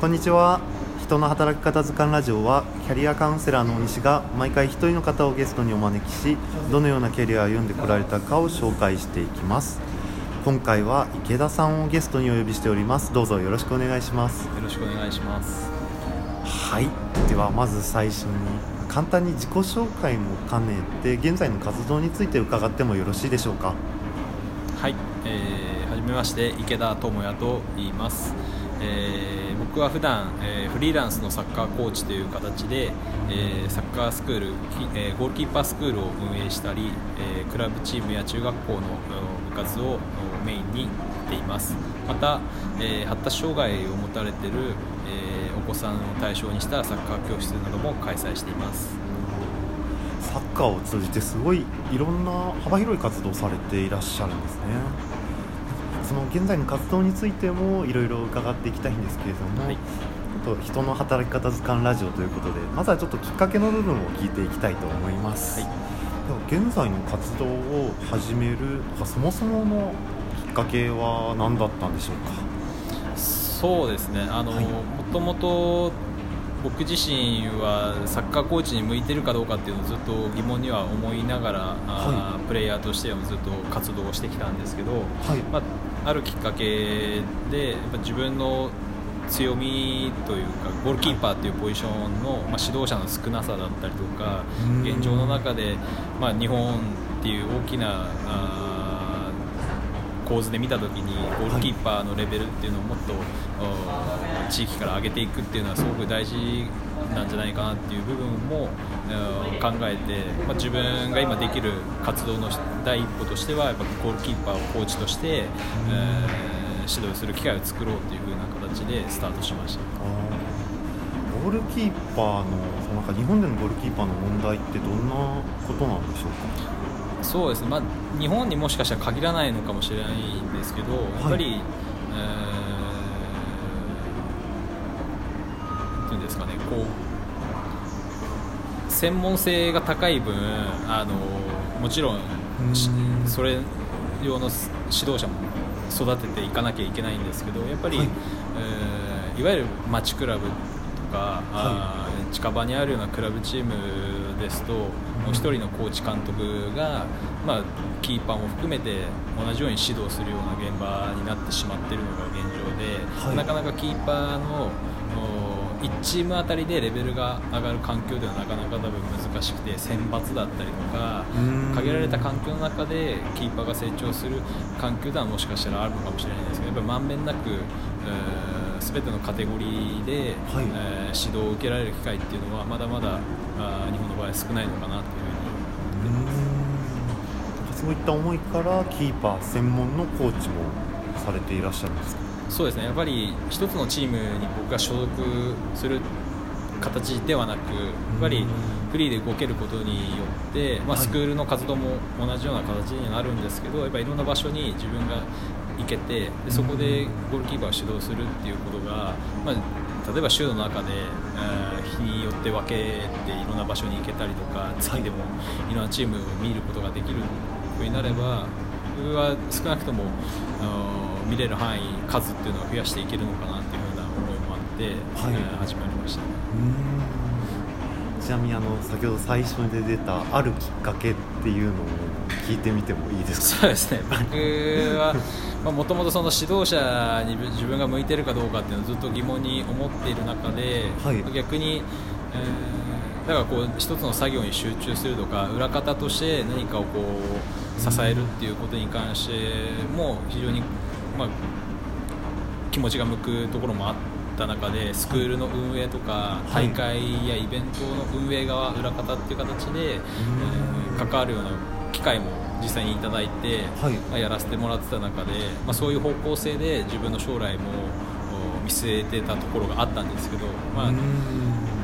こんにちは。人の働き方図鑑ラジオはキャリアカウンセラーの大西が毎回一人の方をゲストにお招きしどのようなキャリアを歩んでこられたかを紹介していきます。今回は池田さんをゲストにお呼びしております。どうぞよろしくお願いします。よろしくお願いします。はい。ではまず最初に簡単に自己紹介も兼ねて現在の活動について伺ってもよろしいでしょうか？はい、えー、はじめまして池田智也と言います。えー、僕は普段、えー、フリーランスのサッカーコーチという形で、えー、サッカースクール、えー、ゴールキーパースクールを運営したり、え、クラブチームや中学校の部活をメインにしています。また、え、発達障害を持たれている、え、お子さんを対象にしたサッカー教室なども開催しています。サッカーを通じてすごいいろんな幅広い活動をされていらっしゃるんですね。その現在の活動についてもいろいろ伺っていきたいんですけれども、はい、と人の働き方図鑑ラジオということでまずはちょっときっかけの部分を聞いていきたいと思います、はい、現在の活動を始めるそもそものきっかけは何だったんでしょうか？そうですね。あの、はい、もともと僕自身はサッカーコーチに向いてるかどうかっていうのをずっと疑問には思いながら、はい、プレイヤーとしてはずっと活動をしてきたんですけど、はい。まあ、あるきっかけでやっぱ自分の強みというかゴールキーパーというポジションの、まあ、指導者の少なさだったりとか現状の中で、まあ、日本っていう大きなあ構図で見た時にゴールキーパーのレベルっていうのをもっと、はい、地域から上げていくっていうのはすごく大事なんじゃないかなっていう部分も考えて、まあ、自分が今できる活動の第一歩としてはやっぱゴールキーパーをコーチとして、えー、指導する機会を作ろうっていう風な形でスタートしました。ゴールキーパーのなんか日本でのゴールキーパーの問題ってどんなことなんでしょうか？そうですね、まあ、日本にもしかしたら限らないのかもしれないんですけど、はい、やっぱり、えー、ていうんですかねこう専門性が高い分あのもちろんそれ用の指導者も育てていかなきゃいけないんですけどやっぱり、はい。えー、いわゆる町クラブとか、はい、近場にあるようなクラブチームですともう1人のコーチ監督が、まあ、キーパーも含めて同じように指導するような現場になってしまっているのが現状で、はい、なかなかキーパーの1チームあたりでレベルが上がる環境ではなかなか多分難しくて選抜だったりとか限られた環境の中でキーパーが成長する環境ではもしかしたらあるのかもしれないですけどやっぱりまんべんなく、えー、全てのカテゴリーで、はい、えー、指導を受けられる機会っていうのはまだまだあ日本の場合少ないのかなというふうに思ってますそういった思いからキーパー専門のコーチもされていらっしゃるん。ですかそうですね。やっぱり一つのチームに僕が所属する形ではなくやっぱりフリーで動けることによって、まあ、スクールの活動も同じような形になるんですけどやっぱりいろんな場所に自分が行けてでそこでゴールキーパーを指導するっていうことが、まあ、例えば週の中で、えー、日によって分けていろんな場所に行けたりとか月でもいろんなチームを見ることができるようになれば僕は少なくとも見れる範囲数っていうのを増やしていけるのかなっていうふうな思いもあって、はい、えー、始まりました、ちなみにあの先ほど最初に出たあるきっかけっていうのを聞いてみてもいいですか？そうですね。僕はもともとその指導者に自分が向いてるかどうかっていうのをずっと疑問に思っている中で、はい、逆に、えー、だからこう一つの作業に集中するとか裏方として何かをこう支えるっていうことに関しても非常にまあ、気持ちが向くところもあった中でスクールの運営とか大会やイベントの運営側裏方っていう形で、えー、関わるような機会も実際にいただいて、はい、やらせてもらってた中で、まあ、そういう方向性で自分の将来も見据えてたところがあったんですけど、まあ、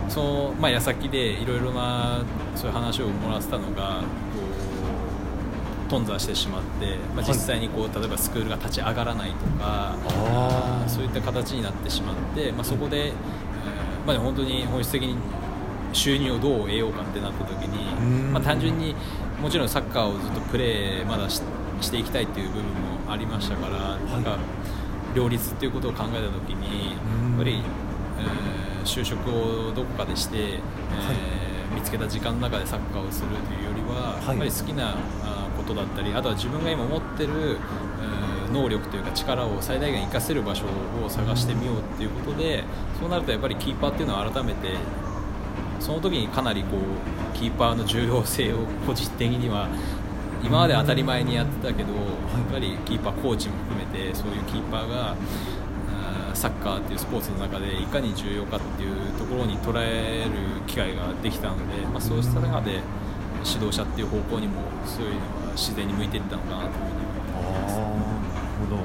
その、まあ、矢先でいろいろなそういう話をもらってたのが頓挫してしまって、まあ、実際にこう例えばスクールが立ち上がらないとかそういった形になってしまって、まあ、そこで、えーまあ、本当に本質的に収入をどう得ようかってなった時に、まあ、単純にもちろんサッカーをずっとプレーまだししていきたいっていう部分もありましたから、なんか両立っていうことを考えた時にやっぱりえー、就職をどこかでして、えー、見つけた時間の中でサッカーをするというよりは、やっぱり好きなことだったりあとは自分が今持ってる、能力というか力を最大限活かせる場所を探してみようっていうことでそうなるとやっぱりキーパーっていうのは改めてその時にかなりこうキーパーの重要性を個人的には今まで当たり前にやってたけど、やっぱりキーパーコーチも含めてそういうキーパーがサッカーっていうスポーツの中でいかに重要かっていうところに捉える機会ができたので、まあ、そうした中で指導者っていう方向にもそういうのは自然に向いていったのかなというふうに思います。なるほど。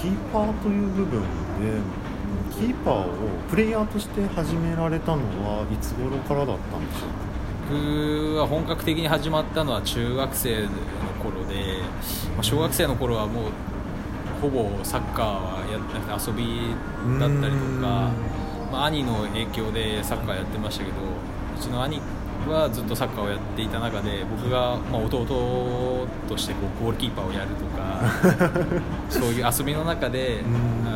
キーパーという部分でキーパーをプレイヤーとして始められたのはいつ頃からだったんでしょうか？僕は本格的に始まったのは中学生の頃で、まあ、小学生の頃はもうほぼサッカーはやってなくて遊びだったりとか、まあ、兄の影響でサッカーやってましたけどうちの兄はずっとサッカーをやっていた中で僕がま弟としてこうゴールキーパーをやるとか そういう遊びの中で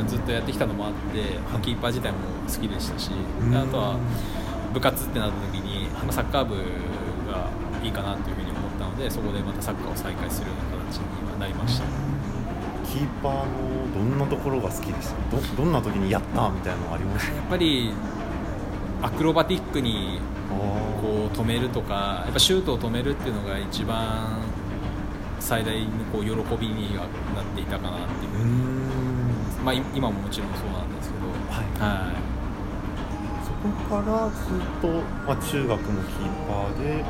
ずっとやってきたのもあってキーパー自体も好きでしたしあとは部活ってなった時にサッカー部がいいかなというふうに思ったのでそこでまたサッカーを再開するような形にはなりました。キーパーのどんなところが好きでした？どどんな時にやったみたいなのありました？やっぱりアクロバティックにこう止めるとかやっぱシュートを止めるっていうのが一番最大のこう喜びにはなっていたかなっていう。まあ、今ももちろんそうなんですけど、はい、はい、そこからずっと、まあ、中学のキーパーで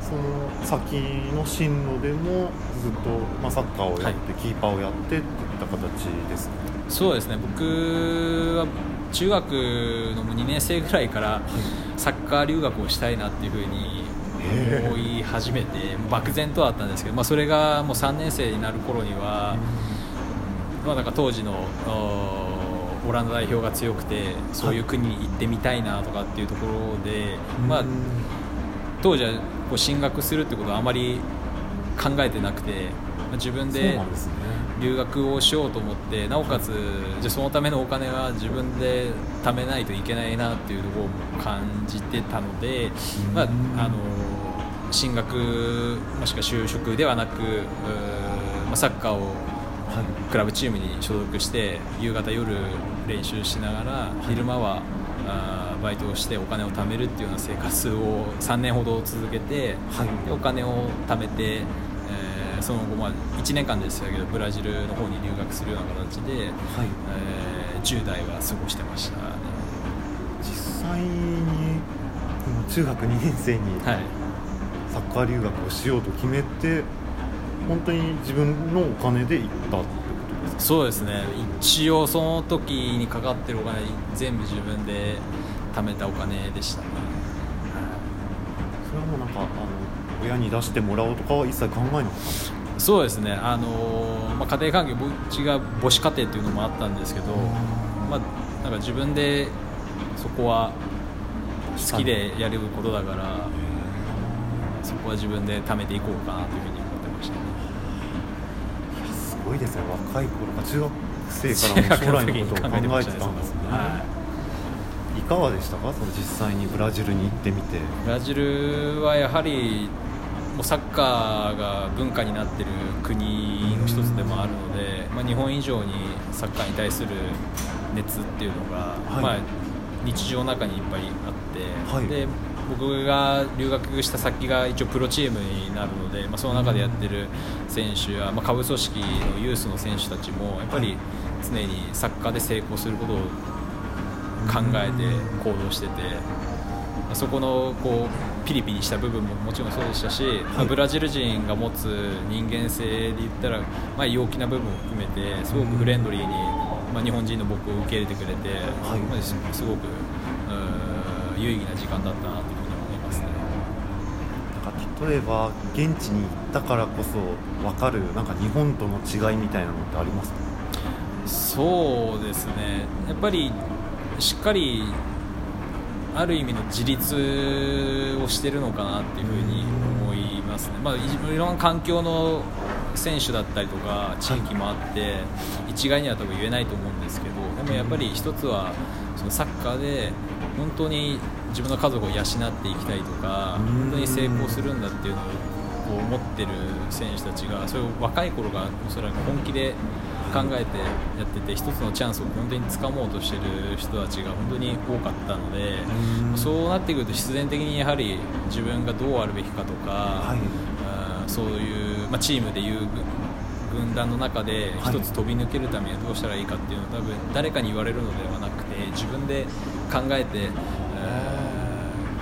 その先の進路でもずっと、まあ、サッカーをやって、はい、キーパーをやってっていった形ですねそうですね。僕は中学の2年生ぐらいからサッカー留学をしたいなっていうふうに思い始めて漠然とはあったんですけど、まあ、それがもう3年生になる頃には、まあ、なんか当時のオランダ代表が強くてそういう国に行ってみたいなとかっていうところで、まあ、当時はこう進学するってことはあまり考えてなくて、まあ、自分で留学をしようと思ってなおかつじゃそのためのお金は自分で貯めないといけないなっていうところも感じてたので、まあ、あの進学もしくは就職ではなく、まあ、サッカーをクラブチームに所属して夕方夜練習しながら昼間はあバイトをしてお金を貯めるっていうような生活を3年ほど続けて、はい、でお金を貯めて、えー、その後、まあ、1年間でしたけどブラジルの方に留学するような形で、はい。えー、10代は過ごしてました、ね、実際に中学2年生にサッカー留学をしようと決めて、本当に自分のお金で行ったってそうですね。一応その時にかかってるお金全部自分で貯めたお金でしたね、それはもうなんかあの親に出してもらおうとかは一切考えなかったそうですね。あの、まあ、家庭環境うちが母子家庭っていうのもあったんですけど、まあ、なんか自分でそこは好きでやることだからそこは自分で貯めていこうかなというふうにごいですね。若い頃か中学生から将来のことを考えてたんですね、はい、いかがでしたか？その実際にブラジルに行ってみて。ブラジルはやはりもうサッカーが文化になっている国の一つでもあるので、まあ、日本以上にサッカーに対する熱っていうのが、はい、まあ、日常の中にいっぱいあって、はい、で僕が留学した先が一応プロチームになるので、まあ、その中でやってる選手や、まあ、下部組織のユースの選手たちもやっぱり常にサッカーで成功することを考えて行動してて、そこのこうピリピリした部分ももちろんそうでしたし、まあ、ブラジル人が持つ人間性で言ったら、まあ、陽気な部分も含めてすごくフレンドリーに、まあ、日本人の僕を受け入れてくれて、まあ、すごく有意義な時間だったなと例えば現地に行ったからこそ分かるなんか日本との違いみたいなのってありますか？そうですね。やっぱりしっかりある意味の自立をしてるのかなっていうふうに思いますね、まあ、いろんな環境の選手だったりとか地域もあって、一概には多分言えないと思うんですけどでもやっぱり一つはそのサッカーで本当に自分の家族を養っていきたいとか本当に成功するんだっていうのを思ってる選手たちがそれを若い頃がおそらく本気で考えてやってて一つのチャンスを本当につかもうとしてる人たちが本当に多かったのでそうなってくると必然的にやはり自分がどうあるべきかとか、はい、そういう、まあ、チームでいう軍団の中で一つ飛び抜けるためにはどうしたらいいかっていうのを多分誰かに言われるのではなくて自分で考えて、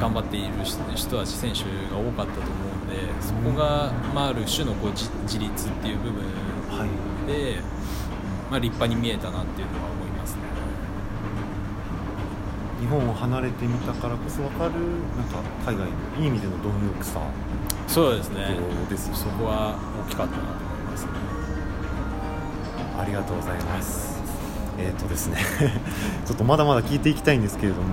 頑張っている人たち選手が多かったと思うのでそこが、まあ、ある種のこう自立っていう部分で、まあ、立派に見えたなっていうのは思いますね。日本を離れてみたからこそ分かるなんか海外のいい意味での貪欲さ。そうですね。です？そこは大きかったなと思いますね。ありがとうございます。えっ、ー、とですね。ちょっとまだまだ聞いていきたいんですけれども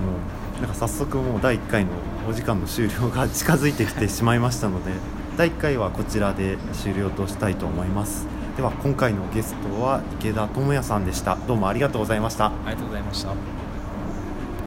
なんか早速もう第1回のお時間の終了が近づいてきてしまいましたので第1回はこちらで終了としたいと思いますでは今回のゲストは池田智也さんでした。どうもありがとうございました。ありがとうございました。